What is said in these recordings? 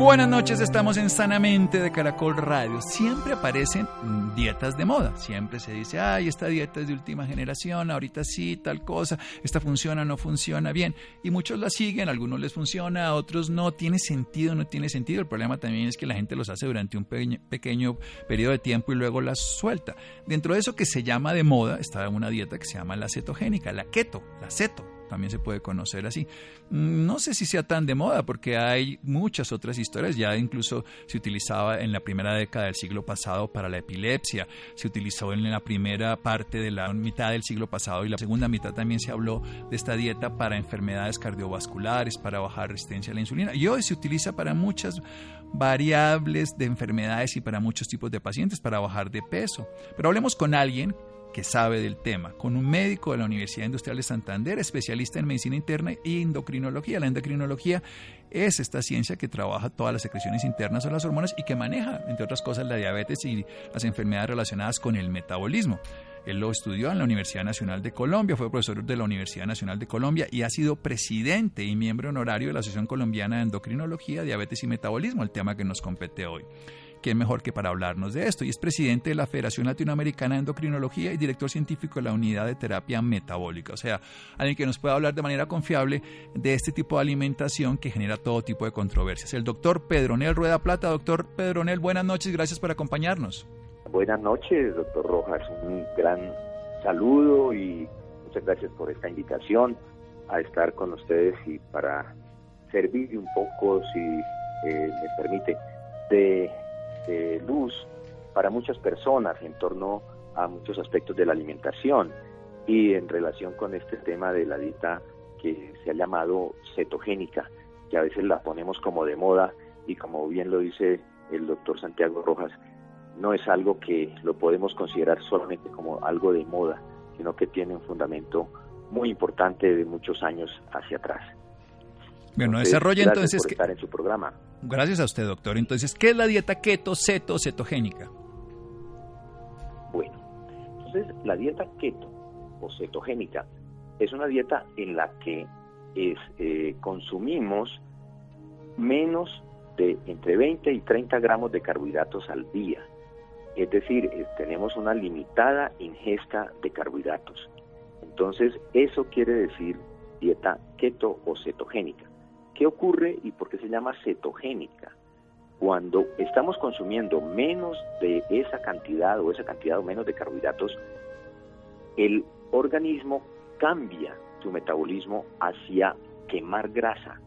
Buenas noches, estamos en Sanamente de Caracol Radio. Siempre aparecen dietas de moda. Siempre se dice, ay, esta dieta es de última generación, ahorita sí, tal cosa, esta funciona, no funciona bien. Y muchos la siguen, a algunos les funciona, a otros no. Tiene sentido, no tiene sentido. El problema también es que la gente los hace durante un pequeño periodo de tiempo y luego las suelta. Dentro de eso que se llama de moda está una dieta que se llama la cetogénica, la keto, la ceto también se puede conocer así. Mm, no sé si sea tan de moda porque hay muchas otras historias, ya incluso se utilizaba en la primera década del siglo pasado para la epilepsia, se utilizó en la primera parte de la mitad del siglo pasado y la segunda mitad también se habló de esta dieta para enfermedades cardiovasculares, para bajar resistencia a la insulina y hoy se utiliza para muchas variables de enfermedades y para muchos tipos de pacientes para bajar de peso. Pero hablemos con alguien que sabe del tema, con un médico de la Universidad Industrial de Santander, especialista en medicina interna y endocrinología. La endocrinología es esta ciencia que trabaja todas las secreciones internas o las hormonas y que maneja, entre otras cosas, la diabetes y las enfermedades relacionadas con el metabolismo. Él lo estudió en la Universidad Nacional de Colombia, fue profesor de la Universidad Nacional de Colombia y ha sido presidente y miembro honorario de la Asociación Colombiana de Endocrinología, Diabetes y Metabolismo, el tema que nos compete hoy. ¿Quién mejor que para hablarnos de esto? Y es presidente de la Federación Latinoamericana de Endocrinología y director científico de la Unidad de Terapia Metabólica. O sea, alguien que nos pueda hablar de manera confiable de este tipo de alimentación que genera todo tipo de controversias. El doctor Pedronel Rueda Plata. Doctor Pedronel, buenas noches, gracias por acompañarnos. Buenas noches, doctor Rojas. Un gran saludo y muchas gracias por esta invitación a estar con ustedes y para servir un poco, si eh, me permite, de de luz para muchas personas en torno a muchos aspectos de la alimentación y en relación con este tema de la dieta que se ha llamado cetogénica, que a veces la ponemos como de moda y como bien lo dice el doctor Santiago Rojas, no es algo que lo podemos considerar solamente como algo de moda, sino que tiene un fundamento muy importante de muchos años hacia atrás. Bueno, desarrolla entonces... Por estar en su programa. Gracias a usted, doctor. Entonces, ¿qué es la dieta keto, ceto, cetogénica? Bueno, entonces la dieta keto o cetogénica es una dieta en la que es, eh, consumimos menos de entre 20 y 30 gramos de carbohidratos al día. Es decir, eh, tenemos una limitada ingesta de carbohidratos. Entonces, eso quiere decir dieta keto o cetogénica. ¿Qué ocurre y por qué se llama cetogénica? Cuando estamos consumiendo menos de esa cantidad o esa cantidad o menos de carbohidratos, el organismo cambia su metabolismo hacia quemar grasa.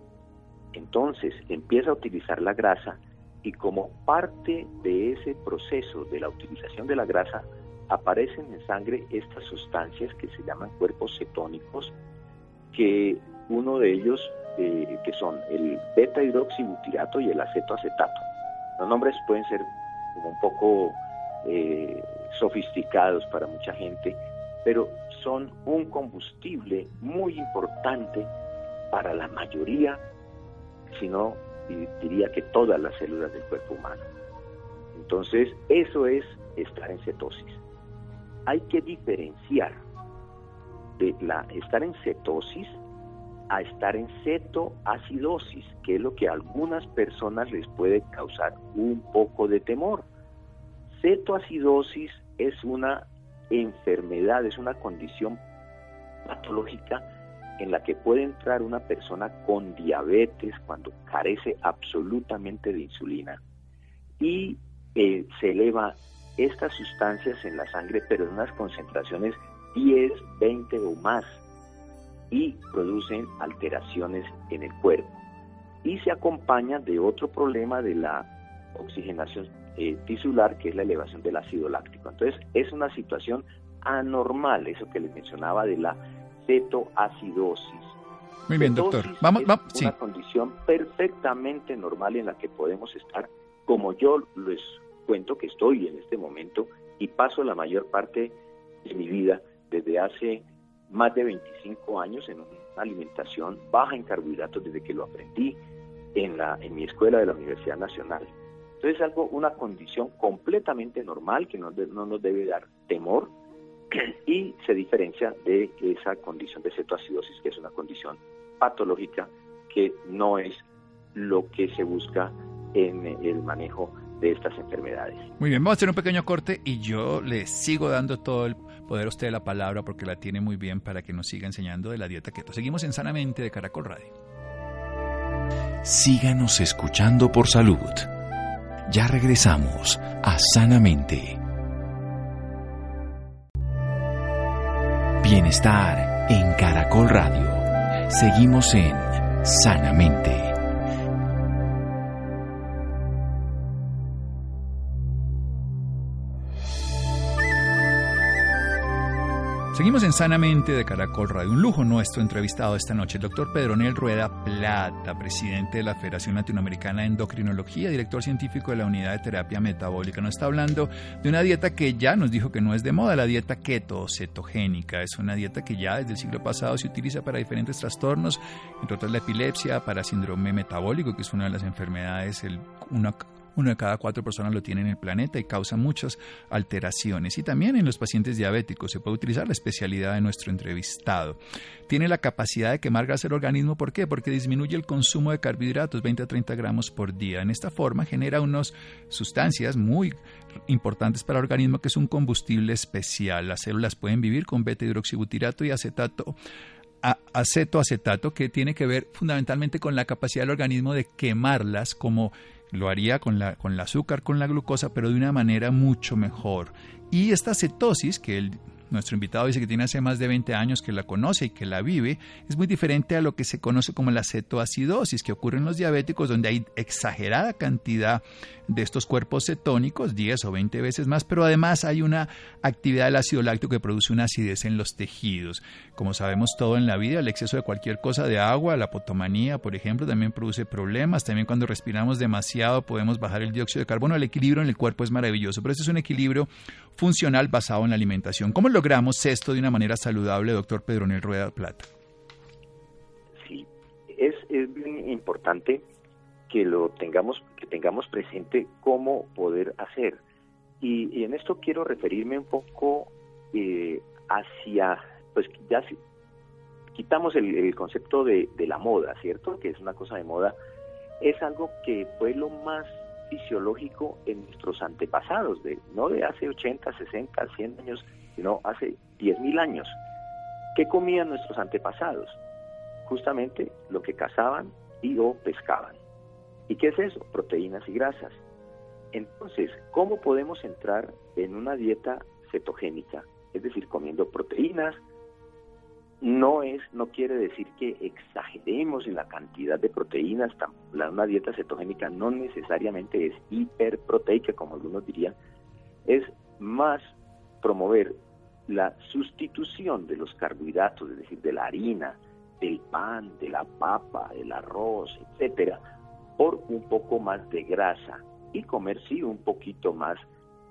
Entonces empieza a utilizar la grasa y como parte de ese proceso de la utilización de la grasa aparecen en sangre estas sustancias que se llaman cuerpos cetónicos, que uno de ellos que son el beta hidroxibutirato y el acetoacetato. Los nombres pueden ser un poco eh, sofisticados para mucha gente, pero son un combustible muy importante para la mayoría, si no diría que todas las células del cuerpo humano. Entonces, eso es estar en cetosis. Hay que diferenciar de la estar en cetosis a estar en cetoacidosis, que es lo que a algunas personas les puede causar un poco de temor. Cetoacidosis es una enfermedad, es una condición patológica en la que puede entrar una persona con diabetes cuando carece absolutamente de insulina y eh, se eleva estas sustancias en la sangre pero en unas concentraciones 10, 20 o más y producen alteraciones en el cuerpo. Y se acompaña de otro problema de la oxigenación eh, tisular, que es la elevación del ácido láctico. Entonces, es una situación anormal, eso que les mencionaba de la cetoacidosis. Muy bien, doctor. Vamos, es una condición perfectamente normal en la que podemos estar, como yo les cuento que estoy en este momento y paso la mayor parte de mi vida desde hace más de 25 años en una alimentación baja en carbohidratos desde que lo aprendí en, la, en mi escuela de la Universidad Nacional. Entonces es algo, una condición completamente normal que no, no nos debe dar temor y se diferencia de esa condición de cetoacidosis, que es una condición patológica que no es lo que se busca en el manejo de estas enfermedades. Muy bien, vamos a hacer un pequeño corte y yo le sigo dando todo el poder usted la palabra porque la tiene muy bien para que nos siga enseñando de la dieta keto. Seguimos en Sanamente de Caracol Radio. Síganos escuchando por salud. Ya regresamos a Sanamente. Bienestar en Caracol Radio. Seguimos en Sanamente. Seguimos en Sanamente de Caracol Radio. Un lujo nuestro entrevistado esta noche, el doctor Pedronel Rueda Plata, presidente de la Federación Latinoamericana de Endocrinología, director científico de la Unidad de Terapia Metabólica. Nos está hablando de una dieta que ya nos dijo que no es de moda, la dieta keto cetogénica. Es una dieta que ya desde el siglo pasado se utiliza para diferentes trastornos, entre otras la epilepsia, para síndrome metabólico, que es una de las enfermedades, el, una uno de cada cuatro personas lo tiene en el planeta y causa muchas alteraciones. Y también en los pacientes diabéticos se puede utilizar la especialidad de nuestro entrevistado. Tiene la capacidad de quemar grasa del organismo. ¿Por qué? Porque disminuye el consumo de carbohidratos, 20 a 30 gramos por día. En esta forma genera unas sustancias muy importantes para el organismo que es un combustible especial. Las células pueden vivir con beta hidroxibutirato y acetato acetoacetato que tiene que ver fundamentalmente con la capacidad del organismo de quemarlas como lo haría con, la, con el azúcar, con la glucosa, pero de una manera mucho mejor. Y esta cetosis, que nuestro invitado dice que tiene hace más de 20 años que la conoce y que la vive, es muy diferente a lo que se conoce como la cetoacidosis, que ocurre en los diabéticos, donde hay exagerada cantidad de estos cuerpos cetónicos, 10 o 20 veces más, pero además hay una actividad del ácido láctico que produce una acidez en los tejidos. Como sabemos todo en la vida, el exceso de cualquier cosa de agua, la potomanía, por ejemplo, también produce problemas. También cuando respiramos demasiado podemos bajar el dióxido de carbono. El equilibrio en el cuerpo es maravilloso, pero este es un equilibrio funcional basado en la alimentación. ¿Cómo logramos esto de una manera saludable, doctor Pedronel Rueda Plata? Sí, es, bien importante que lo tengamos, que tengamos presente cómo poder hacer. Y, en esto quiero referirme un poco eh, hacia, pues ya quitamos el, concepto de, de, la moda, ¿cierto? Que es una cosa de moda. Es algo que fue lo más fisiológico en nuestros antepasados, de, no de hace 80, 60, 100 años, sino hace 10.000 años. ¿Qué comían nuestros antepasados? Justamente lo que cazaban y o pescaban. ¿Y qué es eso? Proteínas y grasas. Entonces, ¿cómo podemos entrar en una dieta cetogénica? Es decir, comiendo proteínas, no es no quiere decir que exageremos en la cantidad de proteínas una dieta cetogénica no necesariamente es hiperproteica como algunos dirían es más promover la sustitución de los carbohidratos es decir de la harina del pan de la papa del arroz etcétera por un poco más de grasa y comer sí un poquito más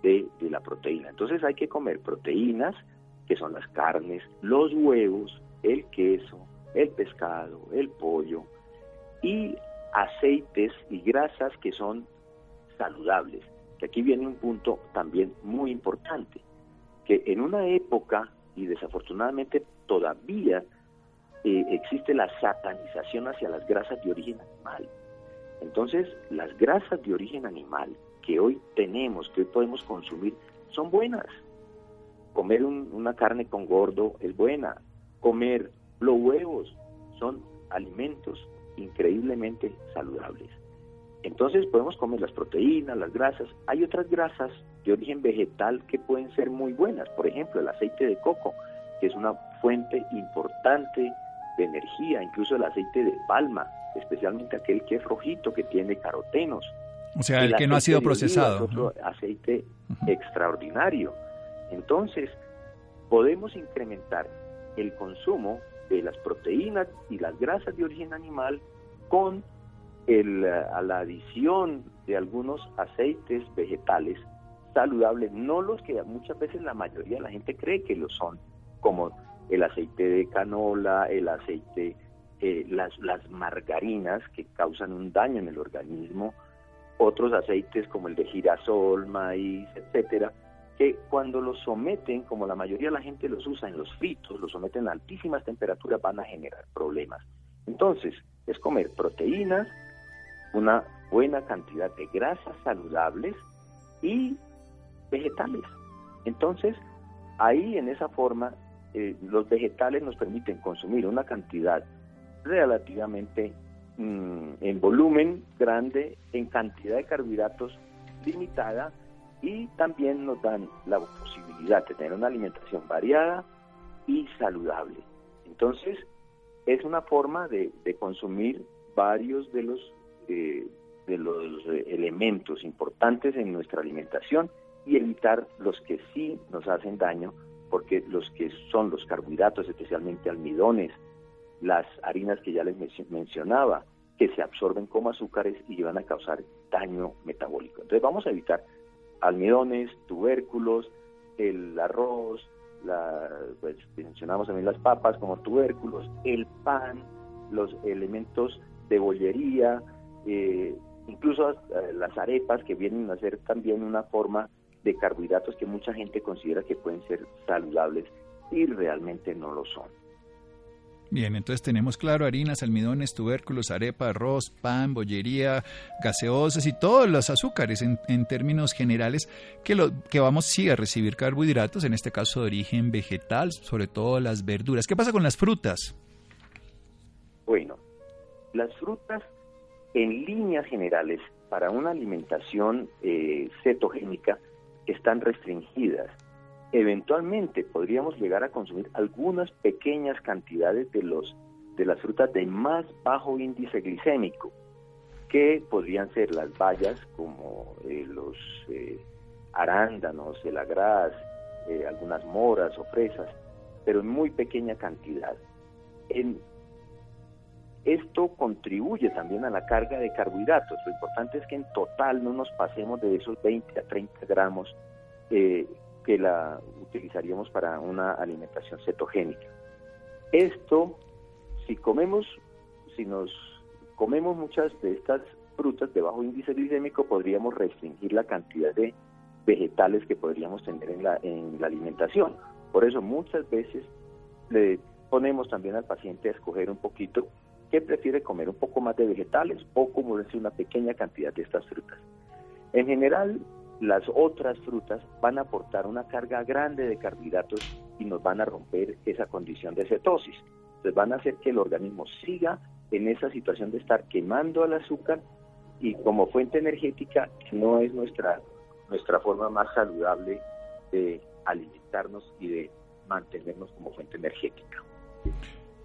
de, la proteína entonces hay que comer proteínas que son las carnes, los huevos, el queso, el pescado, el pollo y aceites y grasas que son saludables. Aquí viene un punto también muy importante, que en una época, y desafortunadamente todavía eh, existe la satanización hacia las grasas de origen animal. Entonces, las grasas de origen animal que hoy tenemos, que hoy podemos consumir, son buenas. Comer una carne con gordo es buena. Comer los huevos son alimentos increíblemente saludables. Entonces podemos comer las proteínas, las grasas. Hay otras grasas de origen vegetal que pueden ser muy buenas. Por ejemplo, el aceite de coco, que es una fuente importante de energía, incluso el aceite de palma, especialmente aquel que es rojito, que tiene carotenos. O sea, el, que no ha sido procesado. Es otro aceite extraordinario. Entonces, podemos incrementar el consumo de las proteínas y las grasas de origen animal con el, a la adición de algunos aceites vegetales saludables, no los que muchas veces la mayoría de la gente cree que lo son, como el aceite de canola, el aceite, eh, las, las margarinas que causan un daño en el organismo, otros aceites como el de girasol, maíz, etcétera, que cuando los someten, como la mayoría de la gente los usa en los fritos, los someten a altísimas temperaturas, van a generar problemas. Entonces, es comer proteínas, una buena cantidad de grasas saludables y vegetales. Entonces, ahí en esa forma, eh, los vegetales nos permiten consumir una cantidad relativamente mm, en volumen grande, en cantidad de carbohidratos limitada, y también nos dan la posibilidad de tener una alimentación variada y saludable. Entonces, es una forma de, consumir varios de los, eh, de los eh, elementos importantes en nuestra alimentación y evitar los que sí nos hacen daño, porque los que son los carbohidratos, especialmente almidones, las harinas que ya les mencionaba, que se absorben como azúcares y llevan a causar daño metabólico. Entonces vamos a evitar almidones, tubérculos, el arroz, la, pues, mencionamos también las papas como tubérculos, el pan, los elementos de bollería, eh, incluso eh, las arepas que vienen a ser también una forma de carbohidratos que mucha gente considera que pueden ser saludables y realmente no lo son. Bien, entonces tenemos claro harinas, almidones, tubérculos, arepa, arroz, pan, bollería, gaseosas y todos los azúcares en, términos generales que, lo, que vamos sí a recibir carbohidratos, en este caso de origen vegetal, sobre todo las verduras. ¿Qué pasa con las frutas? Bueno, las frutas en líneas generales para una alimentación eh, cetogénica están restringidas eventualmente podríamos llegar a consumir algunas pequeñas cantidades de los de las frutas de más bajo índice glicémico, que podrían ser las bayas como eh, los eh, arándanos, el agraz, eh, algunas moras o fresas, pero en muy pequeña cantidad. En, esto contribuye también a la carga de carbohidratos. Lo importante es que en total no nos pasemos de esos 20 a 30 gramos que la utilizaríamos para una alimentación cetogénica. Esto, si comemos, si nos comemos muchas de estas frutas de bajo índice glicémico, podríamos restringir la cantidad de vegetales que podríamos tener en la, en la alimentación. Por eso muchas veces le ponemos también al paciente a escoger un poquito qué prefiere comer, un poco más de vegetales o como decir una pequeña cantidad de estas frutas. En general, las otras frutas van a aportar una carga grande de carbohidratos y nos van a romper esa condición de cetosis. Entonces van a hacer que el organismo siga en esa situación de estar quemando el azúcar y como fuente energética no es nuestra, nuestra forma más saludable de alimentarnos y de mantenernos como fuente energética.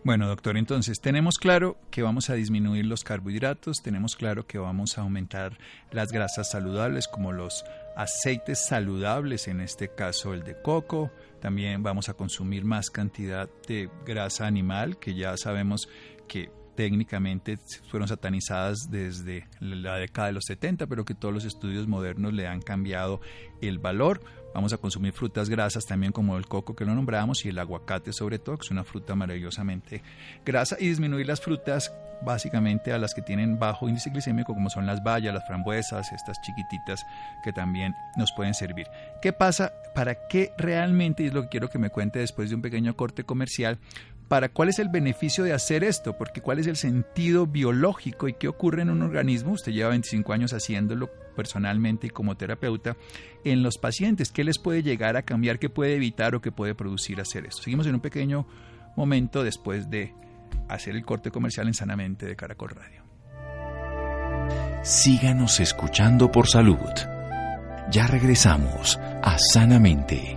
Bueno, doctor, entonces tenemos claro que vamos a disminuir los carbohidratos, tenemos claro que vamos a aumentar las grasas saludables como los aceites saludables, en este caso el de coco, también vamos a consumir más cantidad de grasa animal, que ya sabemos que técnicamente fueron satanizadas desde la década de los 70, pero que todos los estudios modernos le han cambiado el valor. Vamos a consumir frutas grasas también como el coco que lo nombramos y el aguacate sobre todo, que es una fruta maravillosamente grasa, y disminuir las frutas básicamente a las que tienen bajo índice glicémico como son las bayas, las frambuesas, estas chiquititas que también nos pueden servir. ¿Qué pasa? ¿Para qué realmente, y es lo que quiero que me cuente después de un pequeño corte comercial, para cuál es el beneficio de hacer esto, porque cuál es el sentido biológico y qué ocurre en un organismo, usted lleva 25 años haciéndolo personalmente y como terapeuta, en los pacientes, qué les puede llegar a cambiar, qué puede evitar o qué puede producir hacer eso. Seguimos en un pequeño momento después de hacer el corte comercial en Sanamente de Caracol Radio. Síganos escuchando por salud. Ya regresamos a Sanamente.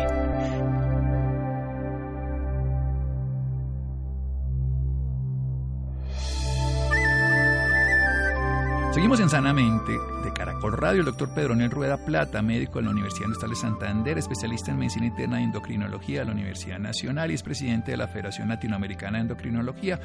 Seguimos en Sanamente de Caracol Radio. El doctor Pedronel Rueda Plata, médico de la Universidad Industrial de Santander, especialista en medicina interna y endocrinología de la Universidad Nacional y es presidente de la Federación Latinoamericana de Endocrinología.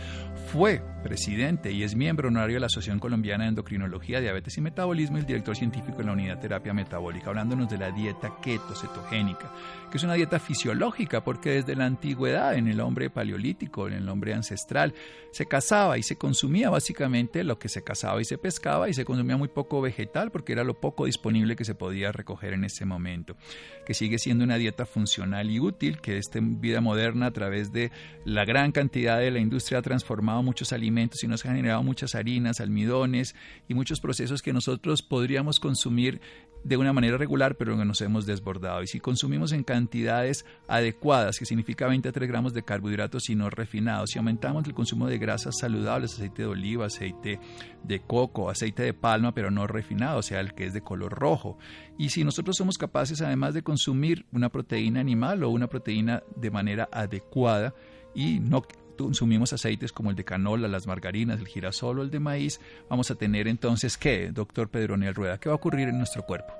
Fue presidente y es miembro honorario de la Asociación Colombiana de Endocrinología, Diabetes y Metabolismo y el director científico de la Unidad Terapia Metabólica, hablándonos de la dieta keto cetogénica, que es una dieta fisiológica porque desde la antigüedad, en el hombre paleolítico, en el hombre ancestral, se cazaba y se consumía básicamente lo que se cazaba y se pescaba y se consumía muy poco vegetal porque era lo poco disponible que se podía recoger en ese momento, que sigue siendo una dieta funcional y útil, que esta vida moderna a través de la gran cantidad de la industria ha transformado muchos alimentos y nos ha generado muchas harinas, almidones y muchos procesos que nosotros podríamos consumir de una manera regular, pero nos hemos desbordado. Y si consumimos en cantidades adecuadas, que significa 23 gramos de carbohidratos y no refinados, si aumentamos el consumo de grasas saludables, aceite de oliva, aceite de coco, aceite de palma, pero no refinado, o sea, el que es de color rojo. Y si nosotros somos capaces, además de consumir una proteína animal o una proteína de manera adecuada, y no consumimos aceites como el de canola, las margarinas, el girasol o el de maíz, vamos a tener entonces, ¿qué, doctor Pedronel Rueda? ¿Qué va a ocurrir en nuestro cuerpo?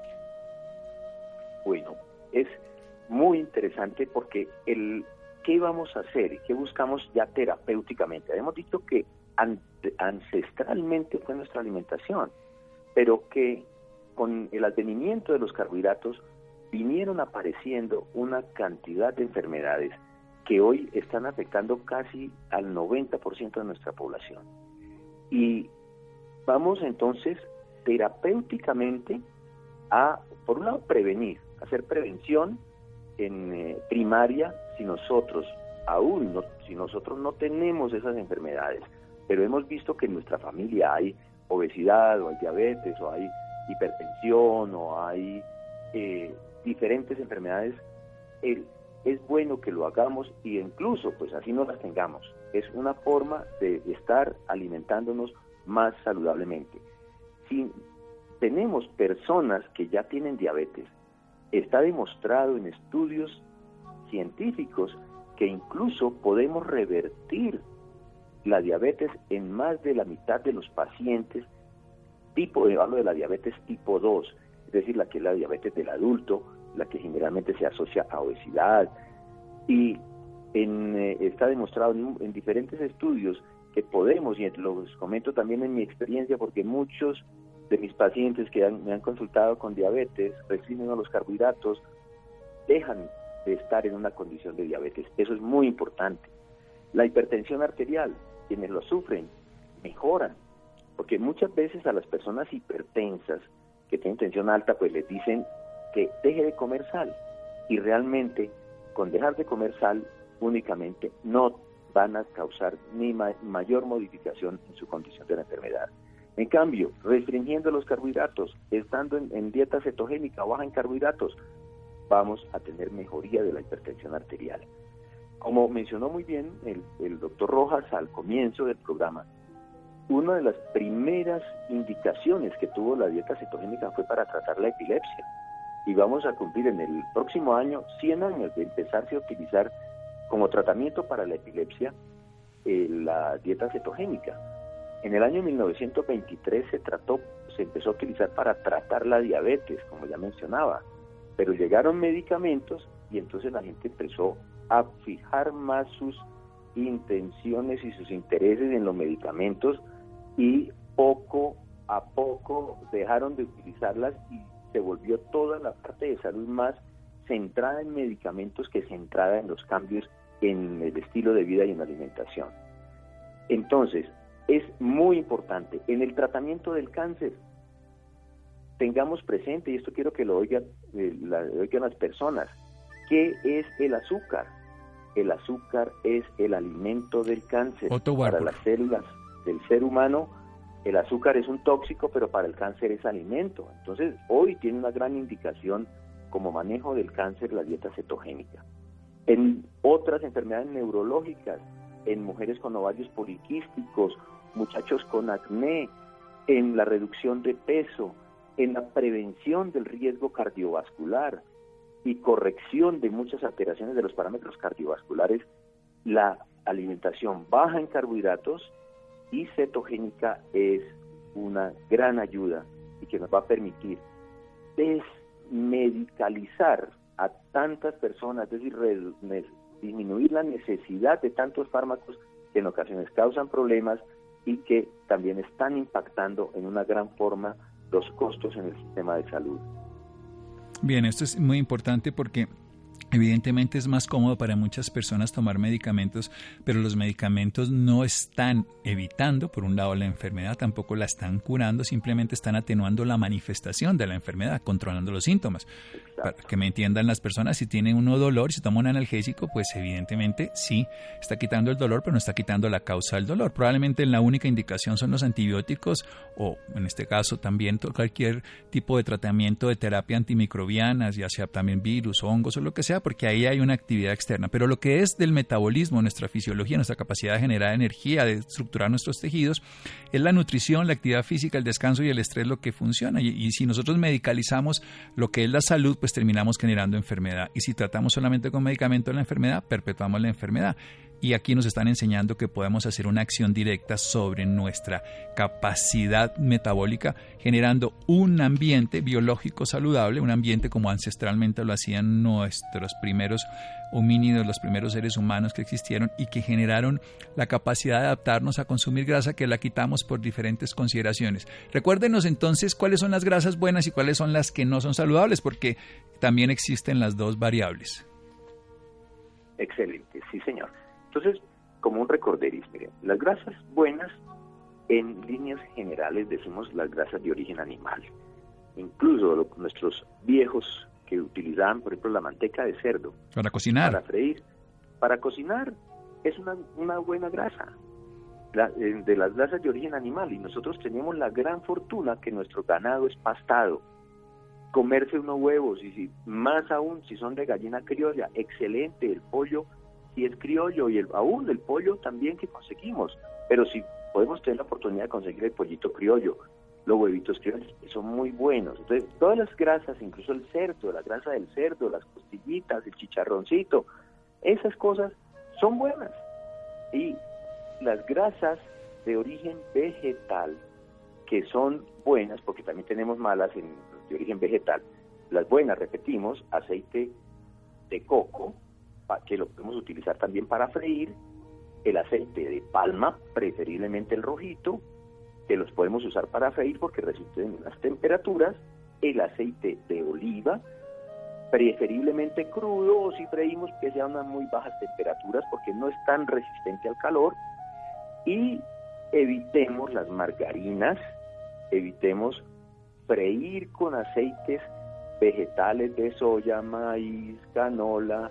Bueno, es muy interesante porque el qué vamos a hacer qué buscamos ya terapéuticamente. Hemos dicho que ancestralmente fue nuestra alimentación, pero que con el advenimiento de los carbohidratos vinieron apareciendo una cantidad de enfermedades que hoy están afectando casi al 90% de nuestra población. Y vamos entonces terapéuticamente a, por un lado, prevenir, hacer prevención en eh, primaria si nosotros aún no, si nosotros no tenemos esas enfermedades, pero hemos visto que en nuestra familia hay obesidad o hay diabetes o hay hipertensión o hay eh, diferentes enfermedades, el, es bueno que lo hagamos y incluso pues así no las tengamos. Es una forma de estar alimentándonos más saludablemente. Si tenemos personas que ya tienen diabetes, está demostrado en estudios científicos que incluso podemos revertir la diabetes en más de la mitad de los pacientes, tipo, hablo de la diabetes tipo 2, es decir, la que es la diabetes del adulto, la que generalmente se asocia a obesidad. Y en, eh, está demostrado en, diferentes estudios que podemos, y los comento también en mi experiencia, porque muchos de mis pacientes que me han consultado con diabetes, restringen a los carbohidratos, dejan de estar en una condición de diabetes. Eso es muy importante. La hipertensión arterial, quienes lo sufren, mejoran, porque muchas veces a las personas hipertensas que tienen tensión alta, pues les dicen que deje de comer sal. Y realmente, con dejar de comer sal únicamente, no van a causar ni mayor modificación en su condición de la enfermedad. En cambio, restringiendo los carbohidratos, estando en, dieta cetogénica o baja en carbohidratos, vamos a tener mejoría de la hipertensión arterial. Como mencionó muy bien el, el doctor Rojas al comienzo del programa, una de las primeras indicaciones que tuvo la dieta cetogénica fue para tratar la epilepsia y vamos a cumplir en el próximo año 100 años de empezarse a utilizar como tratamiento para la epilepsia eh, la dieta cetogénica. En el año 1923 se trató, se empezó a utilizar para tratar la diabetes, como ya mencionaba, pero llegaron medicamentos y entonces la gente empezó a fijar más sus intenciones y sus intereses en los medicamentos y poco a poco dejaron de utilizarlas y se volvió toda la parte de salud más centrada en medicamentos que centrada en los cambios en el estilo de vida y en la alimentación. Entonces, es muy importante en el tratamiento del cáncer. Tengamos presente, y esto quiero que lo oigan, eh, oigan las personas, ¿qué es el azúcar? El azúcar es el alimento del cáncer. Para las células del ser humano, el azúcar es un tóxico, pero para el cáncer es alimento. Entonces, hoy tiene una gran indicación como manejo del cáncer la dieta cetogénica. En otras enfermedades neurológicas, en mujeres con ovarios poliquísticos, muchachos con acné, en la reducción de peso, en la prevención del riesgo cardiovascular y corrección de muchas alteraciones de los parámetros cardiovasculares, la alimentación baja en carbohidratos y cetogénica es una gran ayuda y que nos va a permitir desmedicalizar a tantas personas, es decir, disminuir la necesidad de tantos fármacos que en ocasiones causan problemas y que también están impactando en una gran forma los costos en el sistema de salud. Bien, esto es muy importante porque Evidentemente es más cómodo para muchas personas tomar medicamentos, pero los medicamentos no están evitando, por un lado, la enfermedad, tampoco la están curando, simplemente están atenuando la manifestación de la enfermedad, controlando los síntomas. Para que me entiendan las personas, si tienen uno dolor, si toma un analgésico, pues evidentemente sí, está quitando el dolor, pero no está quitando la causa del dolor. Probablemente la única indicación son los antibióticos o, en este caso, también cualquier tipo de tratamiento de terapia antimicrobiana, ya sea también virus, hongos o lo que sea porque ahí hay una actividad externa. Pero lo que es del metabolismo, nuestra fisiología, nuestra capacidad de generar energía, de estructurar nuestros tejidos, es la nutrición, la actividad física, el descanso y el estrés lo que funciona. Y, y si nosotros medicalizamos lo que es la salud, pues terminamos generando enfermedad. Y si tratamos solamente con medicamento la enfermedad, perpetuamos la enfermedad y aquí nos están enseñando que podemos hacer una acción directa sobre nuestra capacidad metabólica, generando un ambiente biológico saludable, un ambiente como ancestralmente lo hacían nuestros primeros homínidos, los primeros seres humanos que existieron y que generaron la capacidad de adaptarnos a consumir grasa que la quitamos por diferentes consideraciones. Recuérdenos entonces cuáles son las grasas buenas y cuáles son las que no son saludables, porque también existen las dos variables. Excelente, sí señor. Entonces, como un recorderis, miren, las grasas buenas, en líneas generales decimos las grasas de origen animal. Incluso nuestros viejos que utilizaban, por ejemplo, la manteca de cerdo. Para cocinar. Para freír. Para cocinar es una, una buena grasa. Eh, de las grasas de origen animal. Y nosotros tenemos la gran fortuna que nuestro ganado es pastado. Comerse unos huevos y si, más aún si son de gallina criolla, excelente. El pollo y es criollo y el, aún el pollo también que conseguimos. Pero si podemos tener la oportunidad de conseguir el pollito criollo, los huevitos criollos, son muy buenos. Entonces, todas las grasas, incluso el cerdo, la grasa del cerdo, las costillitas, el chicharroncito, esas cosas son buenas. Y las grasas de origen vegetal, que son buenas, porque también tenemos malas en, de origen vegetal, las buenas, repetimos, aceite de coco, que lo podemos utilizar también para freír, el aceite de palma, preferiblemente el rojito, que los podemos usar para freír porque resisten en unas temperaturas, el aceite de oliva, preferiblemente crudo o si freímos que sea unas muy bajas temperaturas porque no es tan resistente al calor y evitemos las margarinas, evitemos freír con aceites vegetales de soya, maíz, canola,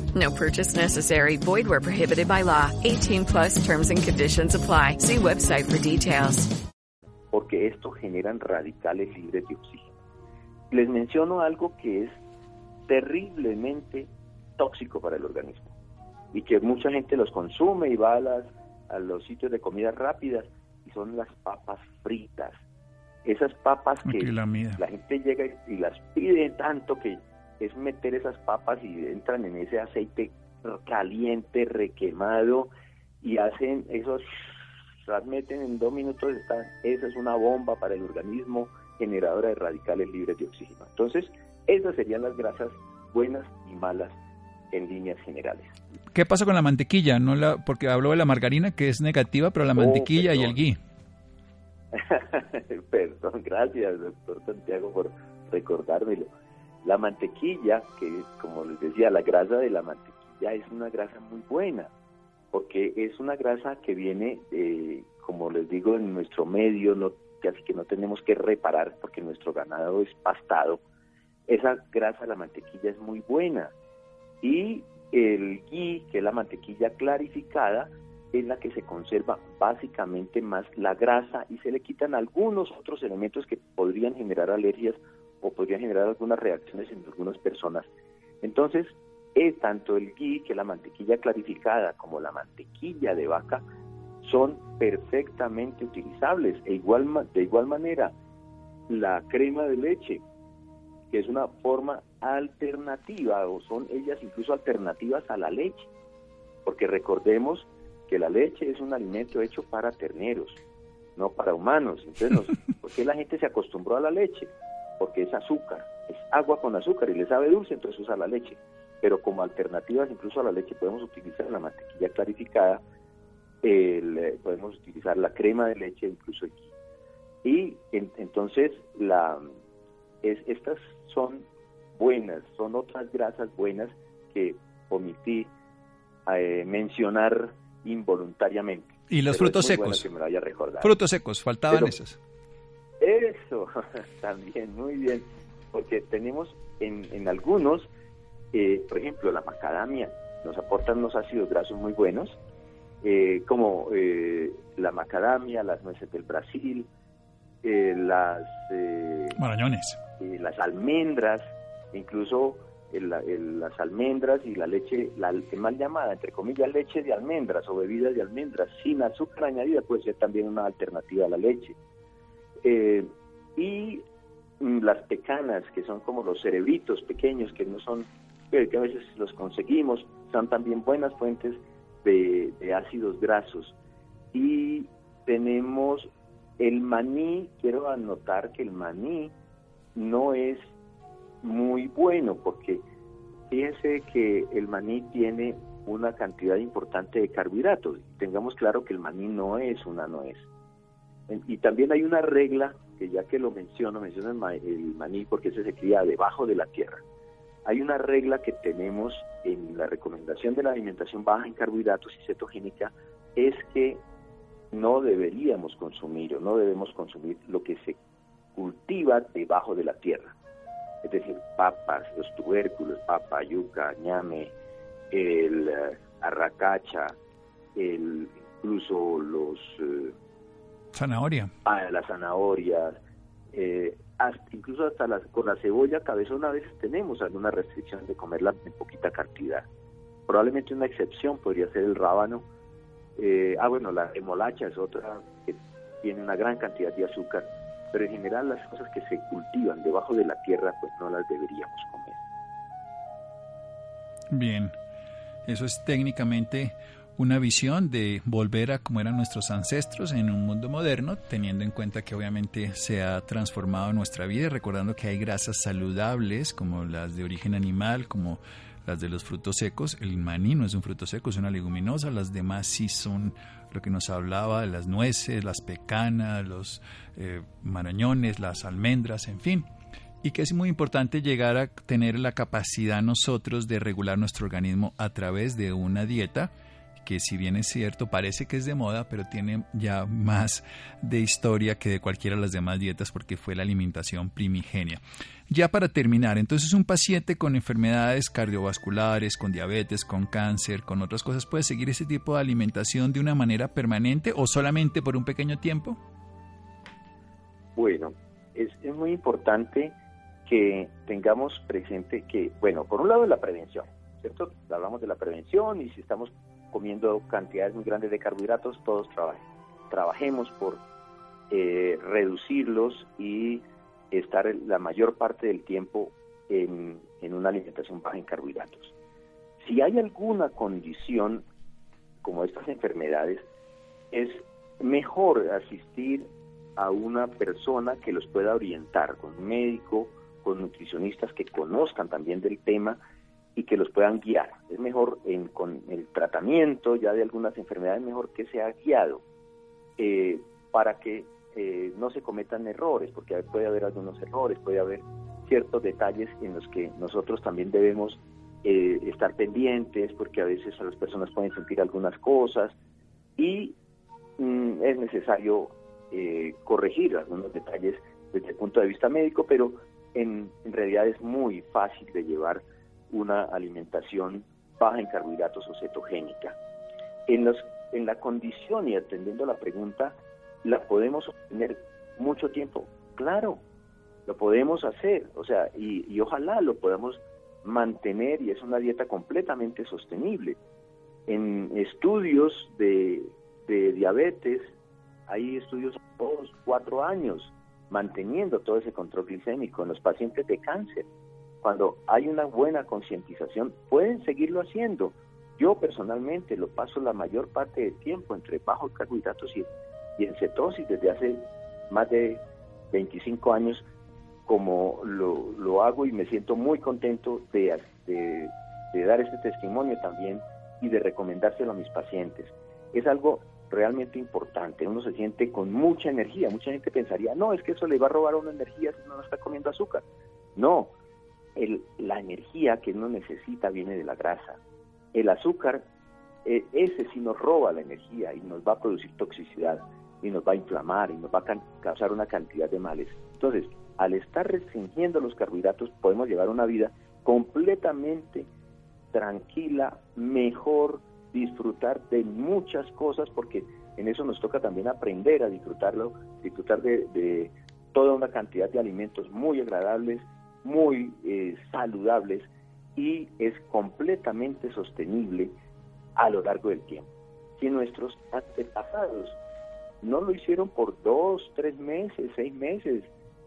No purchase necessary. Void where prohibited by law. 18 plus terms and conditions apply. See website for details. Porque esto generan radicales libres de oxígeno. Les menciono algo que es terriblemente tóxico para el organismo y que mucha gente los consume y va a las, a los sitios de comidas rápidas y son las papas fritas. Esas papas que la gente llega y las pide tanto que es meter esas papas y entran en ese aceite caliente, requemado y hacen esos, las meten en dos minutos, están, esa es una bomba para el organismo generadora de radicales libres de oxígeno. Entonces, esas serían las grasas buenas y malas en líneas generales. ¿Qué pasa con la mantequilla? No la, porque habló de la margarina que es negativa, pero la Oh, mantequilla y el ghee. Perdón, gracias, doctor Santiago, por recordármelo. La mantequilla, que como les decía, la grasa de la mantequilla es una grasa muy buena, porque es una grasa que viene, eh, como les digo, en nuestro medio, casi que no tenemos que reparar porque nuestro ganado es pastado. Esa grasa, la mantequilla, es muy buena. Y el ghee, que es la mantequilla clarificada, es la que se conserva básicamente más la grasa y se le quitan algunos otros elementos que podrían generar alergias o podrían generar algunas reacciones en algunas personas. Entonces, es tanto el ghee, que la mantequilla clarificada, como la mantequilla de vaca, son perfectamente utilizables. E igual, de igual manera, la crema de leche, que es una forma alternativa, o son ellas incluso alternativas a la leche, porque recordemos que la leche es un alimento hecho para terneros, no para humanos. Entonces, ¿por qué la gente se acostumbró a la leche? Porque es azúcar, es agua con azúcar y le sabe dulce, entonces usa la leche. Pero como alternativas incluso a la leche podemos utilizar la mantequilla clarificada, el, eh, podemos utilizar la crema de leche, incluso ghee. Y en- entonces la, es, estas son buenas, son otras grasas buenas que omití eh, mencionar involuntariamente. Y los Pero frutos secos. que me lo haya. Frutos secos, faltaban Pero- esos. Eso, también, muy bien, porque tenemos en, en algunos, eh, por ejemplo, la macadamia nos aportan unos ácidos grasos muy buenos, eh, como eh, la macadamia, las nueces del Brasil, eh, las, eh, Marañones. las almendras, incluso el- el- las almendras y la leche, la mal llamada, entre comillas, leche de almendras o bebidas de almendras sin azúcar añadida puede ser también una alternativa a la leche. Eh, y mm, las pecanas, que son como los cerebritos pequeños, que no son, que a veces los conseguimos, son también buenas fuentes de, ácidos grasos. Y tenemos el maní, quiero anotar que el maní no es muy bueno porque fíjense que el maní tiene una cantidad importante de carbohidratos. Tengamos claro que el maní no es una nuez. Y también hay una regla, que ya que lo menciono, menciono el, ma- el maní porque ese se cría debajo de la tierra. Hay una regla que tenemos en la recomendación de la alimentación baja en carbohidratos y cetogénica, es que no deberíamos consumir o no debemos consumir lo que se cultiva debajo de la tierra. Es decir, papas, los tubérculos, papa, yuca, ñame, el eh, arracacha, el, incluso los eh, Zanahoria. ah, las zanahorias, eh, hasta- incluso hasta las, con la cebolla cabezona a veces tenemos alguna restricción de comerla en poquita cantidad. Probablemente una excepción podría ser el rábano. Eh, ah, bueno, la remolacha es otra que tiene una gran cantidad de azúcar, pero en general las cosas que se cultivan debajo de la tierra pues no las deberíamos comer. Bien, eso es técnicamente una visión de volver a como eran nuestros ancestros en un mundo moderno, teniendo en cuenta que obviamente se ha transformado nuestra vida, recordando que hay grasas saludables como las de origen animal, como las de los frutos secos. El maní no es un fruto seco, es una leguminosa. Las demás sí son lo que nos hablaba las nueces, las pecanas, los eh, marañones, las almendras, en fin y que es muy importante llegar a tener la capacidad nosotros de regular nuestro organismo a través de una dieta que si bien es cierto parece que es de moda, pero tiene ya más de historia que de cualquiera de las demás dietas porque fue la alimentación primigenia. Ya para terminar, entonces un paciente con enfermedades cardiovasculares, con diabetes, con cáncer, con otras cosas, ¿puede seguir ese tipo de alimentación de una manera permanente o solamente por un pequeño tiempo? Bueno, es, muy importante que tengamos presente que, bueno, por un lado la prevención, ¿cierto? Hablamos de la prevención y si estamos comiendo cantidades muy grandes de carbohidratos, todos trabajemos por eh, reducirlos y estar la mayor parte del tiempo en, en una alimentación baja en carbohidratos. Si hay alguna condición como estas enfermedades, es mejor asistir a una persona que los pueda orientar, con un médico, con nutricionistas que conozcan también del tema y que los puedan guiar. Es mejor en, con el tratamiento ya de algunas enfermedades, mejor que sea guiado eh, para que eh, no se cometan errores, porque puede haber algunos errores, puede haber ciertos detalles en los que nosotros también debemos eh, estar pendientes, porque a veces las personas pueden sentir algunas cosas y mm, es necesario corregir algunos detalles desde el punto de vista médico, pero en, realidad es muy fácil de llevar una alimentación baja en carbohidratos o cetogénica. En, los, en la condición y atendiendo la pregunta, ¿la podemos obtener mucho tiempo? Claro, lo podemos hacer, o sea, y, ojalá lo podamos mantener y es una dieta completamente sostenible. En estudios de, de diabetes, hay estudios todos cuatro años manteniendo todo ese control glicémico en los pacientes de cáncer. Cuando hay una buena concientización, pueden seguirlo haciendo. Yo personalmente lo paso la mayor parte del tiempo entre bajos carbohidratos y, en cetosis desde hace más de 25 años como lo, hago y me siento muy contento de, de dar este testimonio también y de recomendárselo a mis pacientes. Es algo realmente importante. Uno se siente con mucha energía. Mucha gente pensaría, no, es que eso le va a robar a uno energía si uno no está comiendo azúcar. No, el, la energía que uno necesita viene de la grasa. El azúcar, eh, ese sí nos roba la energía y nos va a producir toxicidad y nos va a inflamar y nos va a causar una cantidad de males. Entonces, al estar restringiendo los carbohidratos, podemos llevar una vida completamente tranquila, mejor, disfrutar de muchas cosas porque en eso nos toca también aprender a disfrutarlo, disfrutar de, toda una cantidad de alimentos muy agradables, muy eh, saludables y es completamente sostenible a lo largo del tiempo. Si nuestros antepasados no lo hicieron por dos, tres meses, seis meses,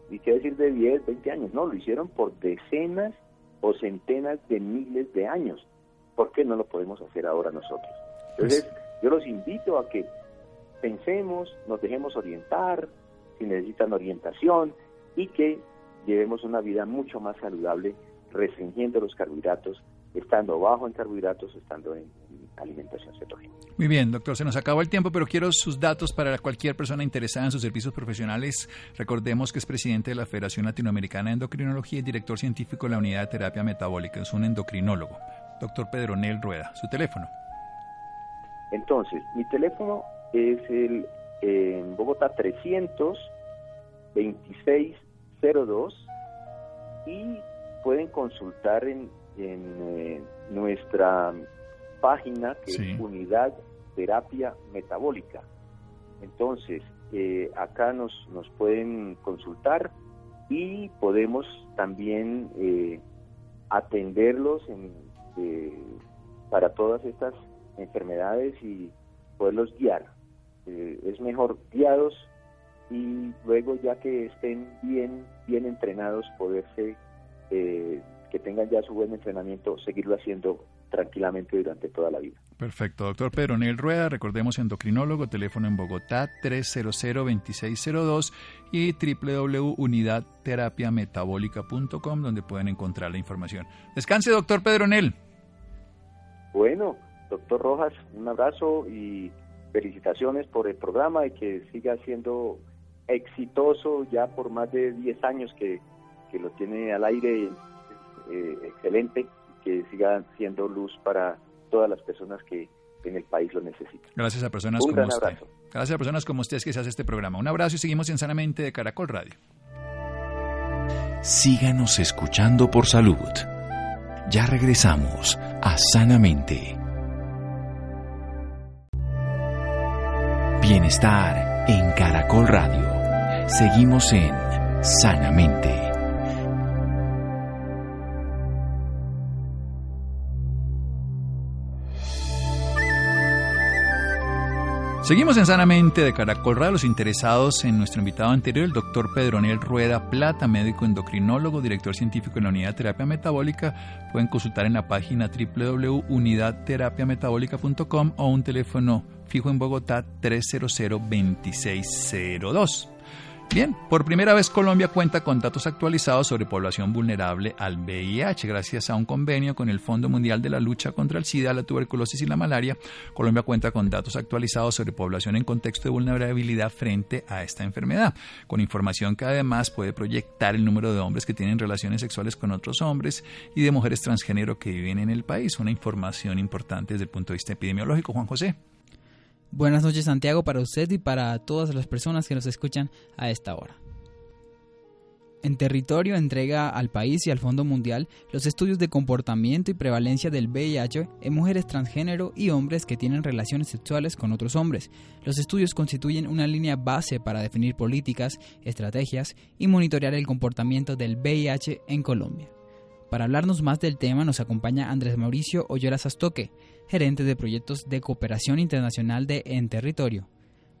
y qué decir de diez, veinte años, no, lo hicieron por decenas o centenas de miles de años. ¿por qué no lo podemos hacer ahora nosotros? Entonces, pues yo los invito a que pensemos, nos dejemos orientar, si necesitan orientación, y que llevemos una vida mucho más saludable, restringiendo los carbohidratos, estando bajo en carbohidratos, estando en, alimentación cetogénica. Muy bien, doctor, se nos acabó el tiempo, pero quiero sus datos para cualquier persona interesada en sus servicios profesionales. Recordemos que es presidente de la Federación Latinoamericana de Endocrinología y director científico de la Unidad de Terapia Metabólica. Es un endocrinólogo doctor Pedronel Rueda. ¿Su teléfono? Entonces, mi teléfono es el en Bogotá 300 2602 y pueden consultar en, eh, nuestra página que es Unidad Terapia Metabólica. Entonces, eh, acá nos, nos pueden consultar y podemos también eh, atenderlos en para todas estas enfermedades y poderlos guiar. Eh, es mejor guiados y luego ya que estén bien, bien entrenados, poderse, eh, que tengan ya su buen entrenamiento, seguirlo haciendo tranquilamente durante toda la vida. Perfecto, doctor Pedro Nel Rueda, recordemos endocrinólogo, teléfono en Bogotá 300-2602 y www.unidadterapiametabólica.com donde pueden encontrar la información. Descanse, doctor Pedro Nel. Bueno, doctor Rojas, un abrazo y felicitaciones por el programa y que siga siendo exitoso ya por más de 10 años que, lo tiene al aire eh, excelente, que siga siendo luz para todas las personas que en el país lo necesitan. Gracias a personas como usted. Gracias a personas como ustedes que se hace este programa. Un abrazo y seguimos en Sanamente de Caracol Radio. Síganos escuchando por salud. Ya regresamos a Sanamente. Bienestar en Caracol Radio. Seguimos en Sanamente. Seguimos en Sanamente de Caracol Radio, los interesados en nuestro invitado anterior, el doctor Pedronel Rueda Plata, médico endocrinólogo, director científico en la Unidad de Terapia Metabólica. Pueden consultar en la página www.unidadterapiametabólica.com o un teléfono fijo en Bogotá 300-2602. Bien, por primera vez Colombia cuenta con datos actualizados sobre población vulnerable al VIH. Gracias a un convenio con el Fondo Mundial de la Lucha contra el SIDA, la tuberculosis y la malaria, Colombia cuenta con datos actualizados sobre población en contexto de vulnerabilidad frente a esta enfermedad, con información que además puede proyectar el número de hombres que tienen relaciones sexuales con otros hombres y de mujeres transgénero que viven en el país. Una información importante desde el punto de vista epidemiológico. Juan José. Buenas noches Santiago para usted y para todas las personas que nos escuchan a esta hora. En territorio entrega al país y al Fondo Mundial los estudios de comportamiento y prevalencia del VIH en mujeres transgénero y hombres que tienen relaciones sexuales con otros hombres. Los estudios constituyen una línea base para definir políticas, estrategias y monitorear el comportamiento del VIH en Colombia. Para hablarnos más del tema nos acompaña Andrés Mauricio Oyola Sastoque, gerente de proyectos de cooperación internacional de En Territorio,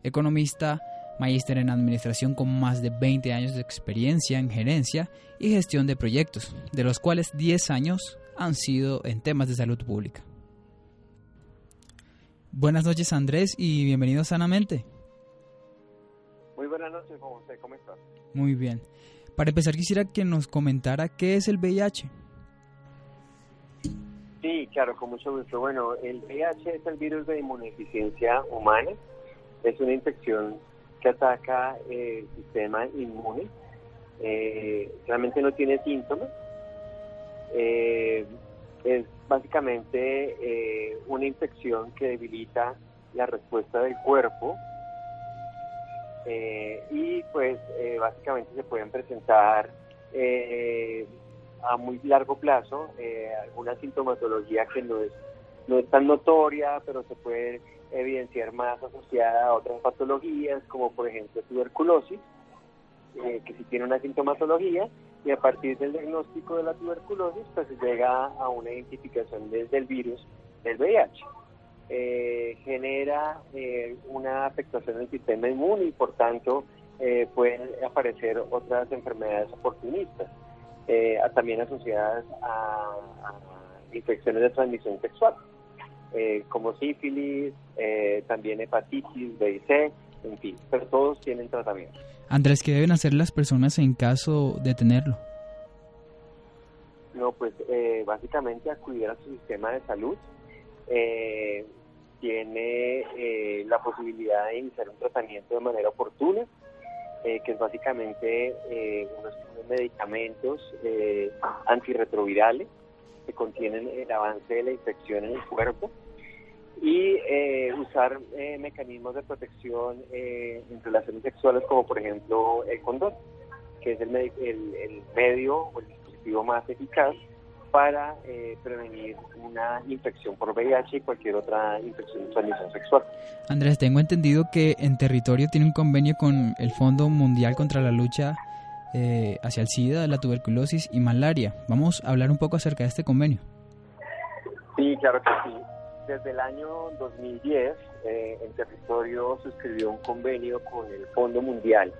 economista, magíster en administración con más de 20 años de experiencia en gerencia y gestión de proyectos, de los cuales 10 años han sido en temas de salud pública. Buenas noches Andrés y bienvenido Sanamente. Muy buenas noches, José, ¿cómo estás? Muy bien. Para empezar quisiera que nos comentara qué es el VIH. Sí, claro, con mucho gusto. Bueno, el VIH es el virus de inmunodeficiencia humana. Es una infección que ataca eh, el sistema inmune. Eh, realmente no tiene síntomas. Eh, es básicamente una infección que debilita la respuesta del cuerpo y pues básicamente se pueden presentar a muy largo plazo eh, alguna sintomatología que no es, no es tan notoria, pero se puede evidenciar más asociada a otras patologías, como por ejemplo tuberculosis, eh, que sí tiene una sintomatología, y a partir del diagnóstico de la tuberculosis, pues llega a una identificación desde el virus del VIH. Eh, genera una afectación del sistema inmune y por tanto pueden aparecer otras enfermedades oportunistas. Eh, también asociadas a, infecciones de transmisión sexual, eh, como sífilis, eh, también hepatitis B y C, en fin, pero todos tienen tratamiento. Andrés, ¿qué deben hacer las personas en caso de tenerlo? No, pues básicamente acudir a su sistema de salud. tiene la posibilidad de iniciar un tratamiento de manera oportuna eh, que es básicamente eh, unos, medicamentos eh, antirretrovirales que contienen el avance de la infección en el cuerpo y usar mecanismos de protección en relaciones sexuales como por ejemplo el condón, que es el, el, el medio o el dispositivo más eficaz para eh, prevenir una infección por VIH y cualquier otra infección de transmisión sexual. Andrés, tengo entendido que en territorio tiene un convenio con el Fondo Mundial contra la Lucha eh, hacia el SIDA, la tuberculosis y malaria. Vamos a hablar un poco acerca de este convenio. Sí, claro que sí. Desde el año 2010, eh, el territorio suscribió un convenio con el Fondo Mundial.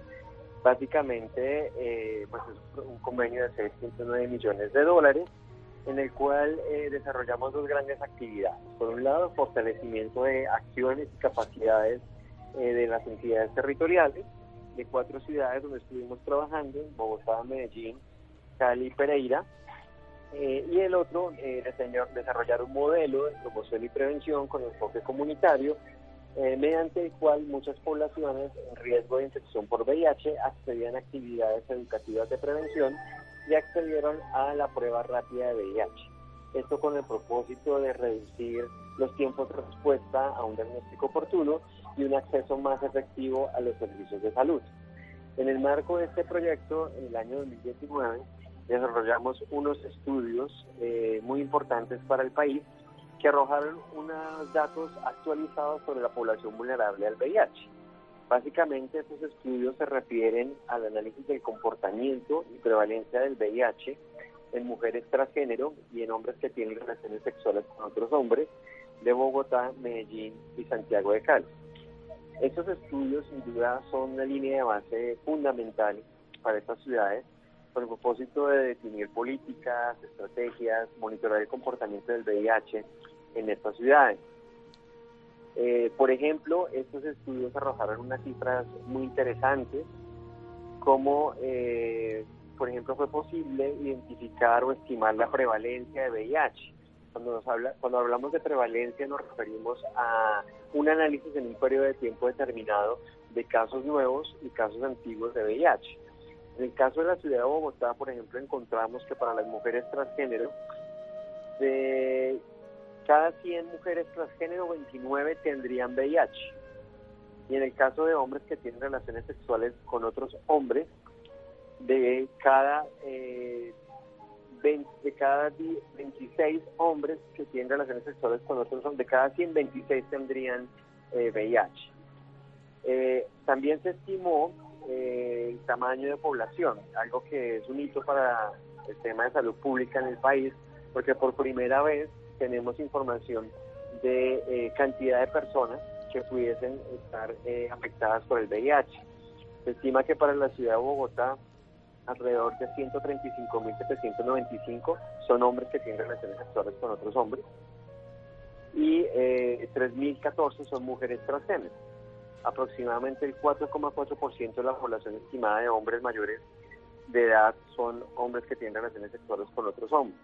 Básicamente, eh, pues es un convenio de 6.9 millones de dólares en el cual eh, desarrollamos dos grandes actividades. Por un lado, fortalecimiento de acciones y capacidades eh, de las entidades territoriales de cuatro ciudades donde estuvimos trabajando, Bogotá, Medellín, Cali y Pereira. Eh, y el otro, desarrollar un modelo de promoción y prevención con enfoque comunitario, mediante el cual muchas poblaciones en riesgo de infección por VIH accedían a actividades educativas de prevención y accedieron a la prueba rápida de VIH. Esto con el propósito de reducir los tiempos de respuesta a un diagnóstico oportuno y un acceso más efectivo a los servicios de salud. En el marco de este proyecto, en el año 2019, desarrollamos unos estudios eh, muy importantes para el país que arrojaron unos datos actualizados sobre la población vulnerable al VIH. Básicamente estos estudios se refieren al análisis del comportamiento y prevalencia del VIH en mujeres transgénero y en hombres que tienen relaciones sexuales con otros hombres de Bogotá, Medellín y Santiago de Cali. Estos estudios sin duda son una línea de base fundamental para estas ciudades con el propósito de definir políticas, estrategias, monitorear el comportamiento del VIH en estas ciudades. Eh, por ejemplo, estos estudios arrojaron unas cifras muy interesantes, como eh, por ejemplo fue posible identificar o estimar la prevalencia de VIH. Cuando, nos habla, cuando hablamos de prevalencia nos referimos a un análisis en un periodo de tiempo determinado de casos nuevos y casos antiguos de VIH. En el caso de la ciudad de Bogotá, por ejemplo, encontramos que para las mujeres transgénero, de cada 100 mujeres transgénero, 29 tendrían VIH. Y en el caso de hombres que tienen relaciones sexuales con otros hombres, de cada, eh, de cada 26 hombres que tienen relaciones sexuales con otros hombres, de cada 100, 26 tendrían VIH. Eh, eh, también se estimó el tamaño de población, algo que es un hito para el tema de salud pública en el país, porque por primera vez tenemos información de eh, cantidad de personas que pudiesen estar eh, afectadas por el VIH. Se estima que para la ciudad de Bogotá alrededor de 135.795 son hombres que tienen relaciones sexuales con otros hombres y eh, 3.014 son mujeres transgénero. Aproximadamente el 4,4% de la población estimada de hombres mayores de edad son hombres que tienen relaciones sexuales con otros hombres.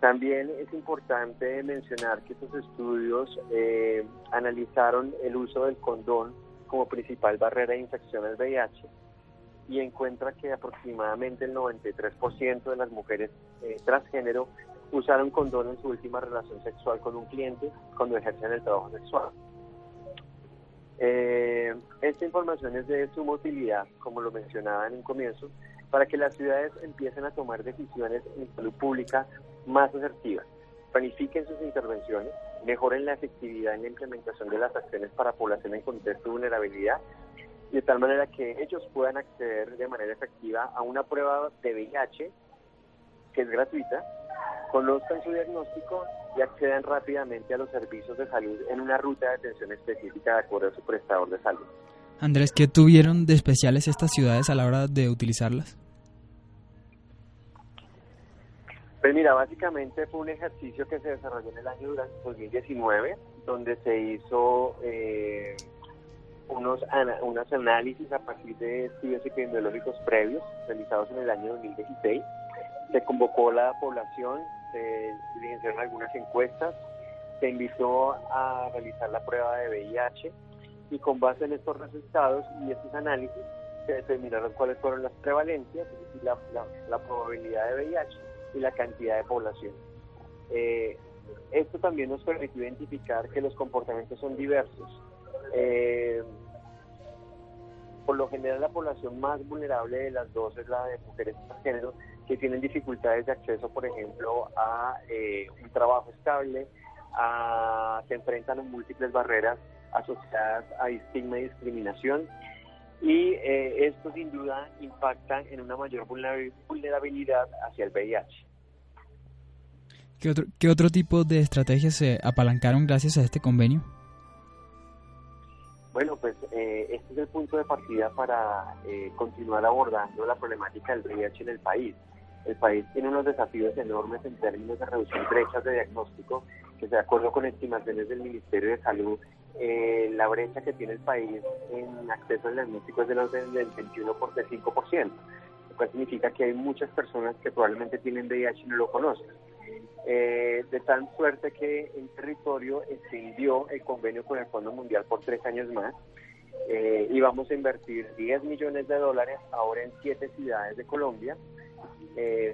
También es importante mencionar que estos estudios eh, analizaron el uso del condón como principal barrera de infección al VIH y encuentra que aproximadamente el 93% de las mujeres eh, transgénero usaron condón en su última relación sexual con un cliente cuando ejercen el trabajo sexual. Eh, esta información es de suma utilidad, como lo mencionaba en un comienzo, para que las ciudades empiecen a tomar decisiones en salud pública más asertivas, planifiquen sus intervenciones, mejoren la efectividad en la implementación de las acciones para población en contexto de vulnerabilidad, de tal manera que ellos puedan acceder de manera efectiva a una prueba de VIH que es gratuita, conozcan su diagnóstico y accedan rápidamente a los servicios de salud en una ruta de atención específica de acuerdo a su prestador de salud. Andrés, ¿qué tuvieron de especiales estas ciudades a la hora de utilizarlas? Pues mira, básicamente fue un ejercicio que se desarrolló en el año 2019, donde se hizo eh, unos, unos análisis a partir de estudios epidemiológicos previos realizados en el año 2016. Se convocó la población, se diligenciaron algunas encuestas, se invitó a realizar la prueba de VIH y con base en estos resultados y estos análisis se determinaron cuáles fueron las prevalencias, y la, la probabilidad de VIH y la cantidad de población. Eh, esto también nos permitió identificar que los comportamientos son diversos. Eh, por lo general la población más vulnerable de las dos es la de mujeres transgénero que tienen dificultades de acceso, por ejemplo, a eh, un trabajo estable, a, se enfrentan a múltiples barreras asociadas a estigma y discriminación y eh, esto sin duda impacta en una mayor vulnerabilidad hacia el VIH. ¿Qué otro, ¿Qué otro tipo de estrategias se apalancaron gracias a este convenio? Bueno, pues eh, este es el punto de partida para eh, continuar abordando la problemática del VIH en el país. El país tiene unos desafíos enormes en términos de reducir brechas de diagnóstico, que de acuerdo con estimaciones del Ministerio de Salud eh, la brecha que tiene el país en acceso al diagnóstico es de los del 21 por 5%, lo cual significa que hay muchas personas que probablemente tienen VIH y no lo conocen. Eh, de tal suerte que el territorio extendió el convenio con el Fondo Mundial por tres años más eh, y vamos a invertir 10 millones de dólares ahora en siete ciudades de Colombia,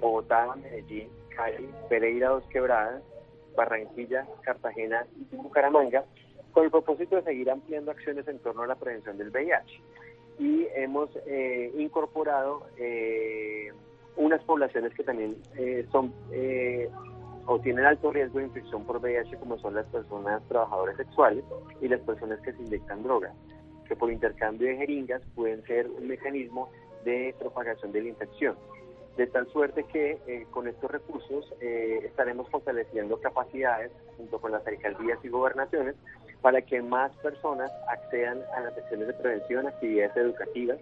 Bogotá, Medellín, Cali, Pereira, Dos Quebradas, Barranquilla, Cartagena y Bucaramanga, con el propósito de seguir ampliando acciones en torno a la prevención del VIH. Y hemos eh, incorporado eh, unas poblaciones que también eh, son o tienen alto riesgo de infección por VIH, como son las personas trabajadoras sexuales y las personas que se inyectan drogas, que por intercambio de jeringas pueden ser un mecanismo de propagación de la infección. de tal suerte que eh, con estos recursos eh, estaremos fortaleciendo capacidades junto con las alcaldías y gobernaciones para que más personas accedan a las acciones de prevención, actividades educativas,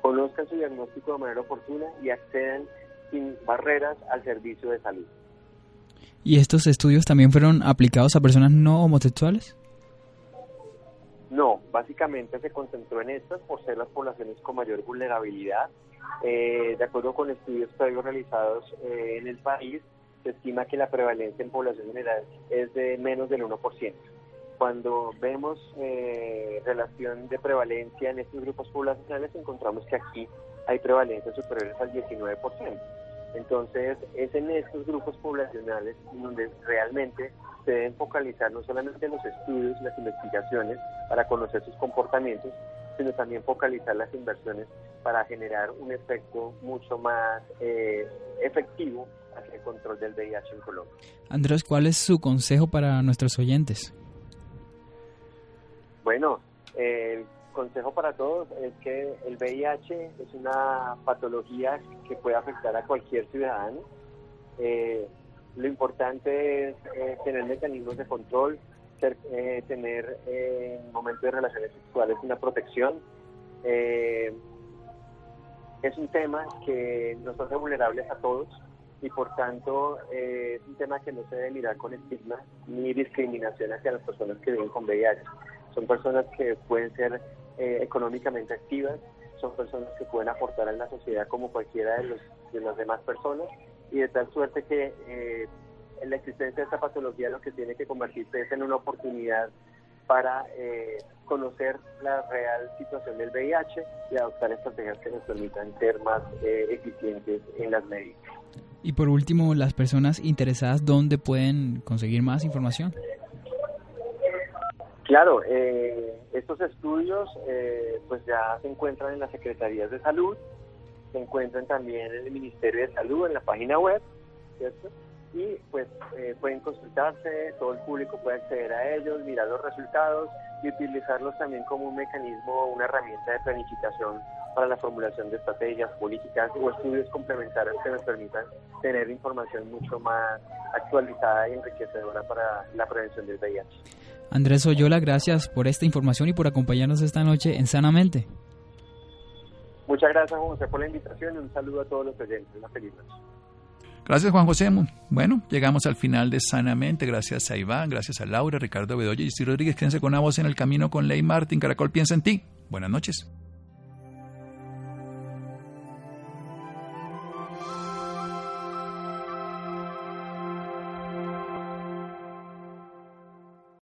conozcan su diagnóstico de manera oportuna y accedan sin barreras al servicio de salud. ¿Y estos estudios también fueron aplicados a personas no homosexuales? No, básicamente se concentró en estas por ser las poblaciones con mayor vulnerabilidad. Eh, de acuerdo con estudios previos realizados eh, en el país, se estima que la prevalencia en población general es de menos del 1%. Cuando vemos eh, relación de prevalencia en estos grupos poblacionales, encontramos que aquí hay prevalencias superiores al 19%. Entonces, es en estos grupos poblacionales donde realmente se deben focalizar no solamente los estudios, las investigaciones para conocer sus comportamientos, sino también focalizar las inversiones para generar un efecto mucho más eh, efectivo hacia el control del VIH en Colombia. Andrés, ¿cuál es su consejo para nuestros oyentes? Bueno, el consejo para todos es que el VIH es una patología que puede afectar a cualquier ciudadano. Eh, lo importante es eh, tener mecanismos de control, eh, tener en momentos de relaciones sexuales una protección. es un tema que nos hace vulnerables a todos y por tanto es un tema que no se debe mirar con estigma ni discriminación hacia las personas que viven con VIH. Son personas que pueden ser eh, económicamente activas, son personas que pueden aportar a la sociedad como cualquiera de, los, de las demás personas y de tal suerte que eh, la existencia de esta patología lo que tiene que convertirse es en una oportunidad para eh, conocer la real situación del VIH y adoptar estrategias que nos permitan ser más eficientes en las medidas. Y por último, las personas interesadas, ¿dónde pueden conseguir más información? Claro, eh, estos estudios eh, pues ya se encuentran en las secretarías de salud, se encuentran también en el Ministerio de Salud, en la página web, ¿cierto? Y pues eh, pueden consultarse, todo el público puede acceder a ellos, mirar los resultados y utilizarlos también como un mecanismo, una herramienta de planificación para la formulación de estrategias políticas o estudios complementarios que nos permitan tener información mucho más actualizada y enriquecedora para la prevención del VIH. Andrés Oyola, gracias por esta información y por acompañarnos esta noche en Sanamente. Muchas gracias, Juan José, por la invitación y un saludo a todos los oyentes. Una feliz noche. Gracias, Juan José. Bueno, llegamos al final de Sanamente. Gracias a Iván, gracias a Laura, Ricardo Bedoya y Steve Rodríguez. Quédense con una voz en el camino con Ley Martin. Caracol piensa en ti. Buenas noches.